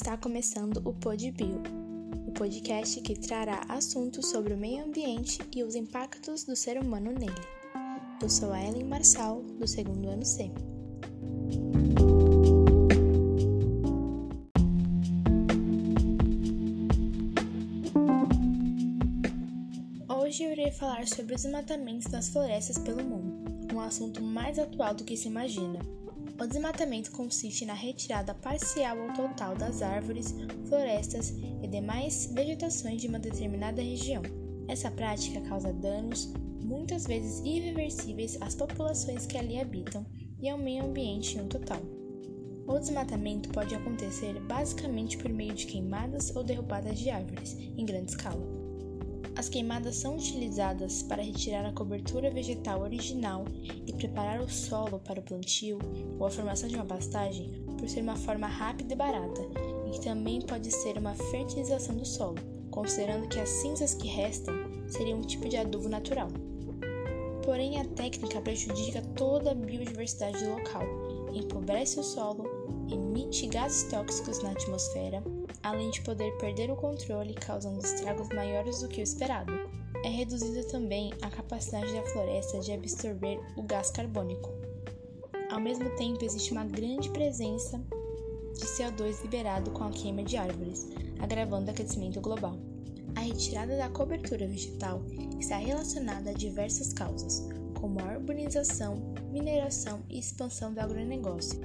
Está começando o PodBio, o podcast que trará assuntos sobre o meio ambiente e os impactos do ser humano nele. Eu sou a Ellen Marçal, do segundo ano C. Hoje eu irei falar sobre os desmatamentos das florestas pelo mundo, um assunto mais atual do que se imagina. O desmatamento consiste na retirada parcial ou total das árvores, florestas e demais vegetações de uma determinada região. Essa prática causa danos, muitas vezes irreversíveis, às populações que ali habitam e ao meio ambiente um total. O desmatamento pode acontecer basicamente por meio de queimadas ou derrubadas de árvores, em grande escala. As queimadas são utilizadas para retirar a cobertura vegetal original e preparar o solo para o plantio ou a formação de uma pastagem por ser uma forma rápida e barata, e que também pode ser uma fertilização do solo, considerando que as cinzas que restam seriam um tipo de adubo natural. Porém, a técnica prejudica toda a biodiversidade do local, empobrece o solo, emite gases tóxicos na atmosfera além de poder perder o controle, causando estragos maiores do que o esperado. É reduzida também a capacidade da floresta de absorver o gás carbônico. Ao mesmo tempo, existe uma grande presença de CO2 liberado com a queima de árvores, agravando o aquecimento global. A retirada da cobertura vegetal está relacionada a diversas causas, como a urbanização, mineração e expansão do agronegócio.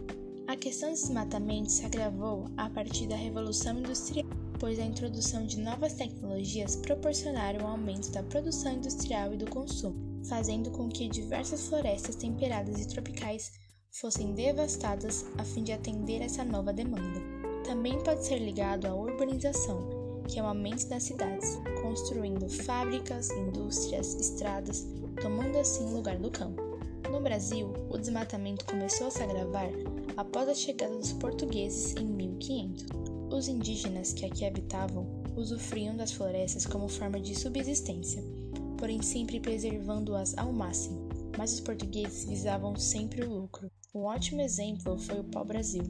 A questão do desmatamento se agravou a partir da Revolução Industrial, pois a introdução de novas tecnologias proporcionaram o aumento da produção industrial e do consumo, fazendo com que diversas florestas temperadas e tropicais fossem devastadas a fim de atender essa nova demanda. Também pode ser ligado à urbanização, que é o aumento das cidades, construindo fábricas, indústrias, estradas, tomando assim o lugar do campo. No Brasil, o desmatamento começou a se agravar após a chegada dos portugueses em 1500. Os indígenas que aqui habitavam usufruíam das florestas como forma de subsistência, porém sempre preservando-as ao máximo, mas os portugueses visavam sempre o lucro. Um ótimo exemplo foi o pau-brasil.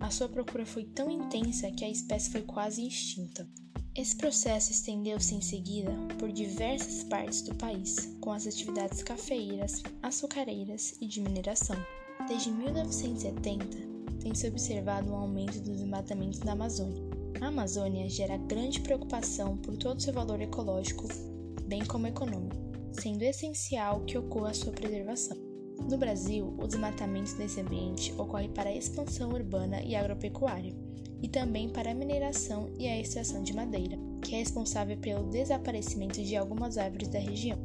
A sua procura foi tão intensa que a espécie foi quase extinta. Esse processo estendeu-se em seguida por diversas partes do país, com as atividades cafeeiras, açucareiras e de mineração. Desde 1970, tem-se observado um aumento dos desmatamentos na Amazônia. A Amazônia gera grande preocupação por todo seu valor ecológico, bem como econômico, sendo essencial que ocorra a sua preservação. No Brasil, o desmatamento desse ambiente ocorre para a expansão urbana e agropecuária, e também para a mineração e a extração de madeira, que é responsável pelo desaparecimento de algumas árvores da região.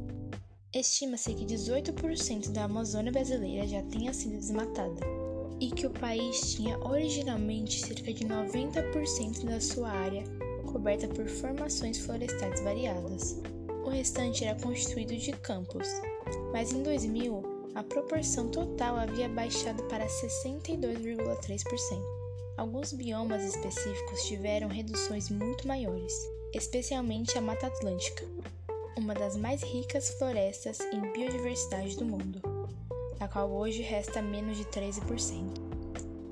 Estima-se que 18% da Amazônia brasileira já tenha sido desmatada e que o país tinha originalmente cerca de 90% da sua área coberta por formações florestais variadas. O restante era constituído de campos, mas em 2000 a proporção total havia baixado para 62,3%. Alguns biomas específicos tiveram reduções muito maiores, especialmente a Mata Atlântica, uma das mais ricas florestas em biodiversidade do mundo, a qual hoje resta menos de 13%,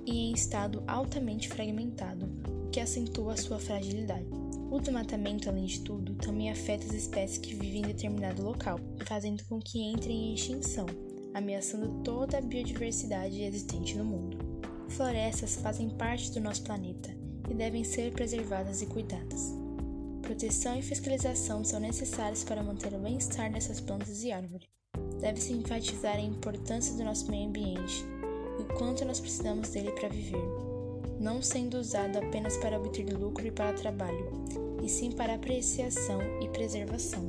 e em estado altamente fragmentado, o que acentua sua fragilidade. O desmatamento, além de tudo, também afeta as espécies que vivem em determinado local, fazendo com que entrem em extinção, ameaçando toda a biodiversidade existente no mundo. Florestas fazem parte do nosso planeta e devem ser preservadas e cuidadas. Proteção e fiscalização são necessárias para manter o bem-estar dessas plantas e árvores. Deve-se enfatizar a importância do nosso meio ambiente e o quanto nós precisamos dele para viver, não sendo usado apenas para obter lucro e para trabalho, e sim para apreciação e preservação.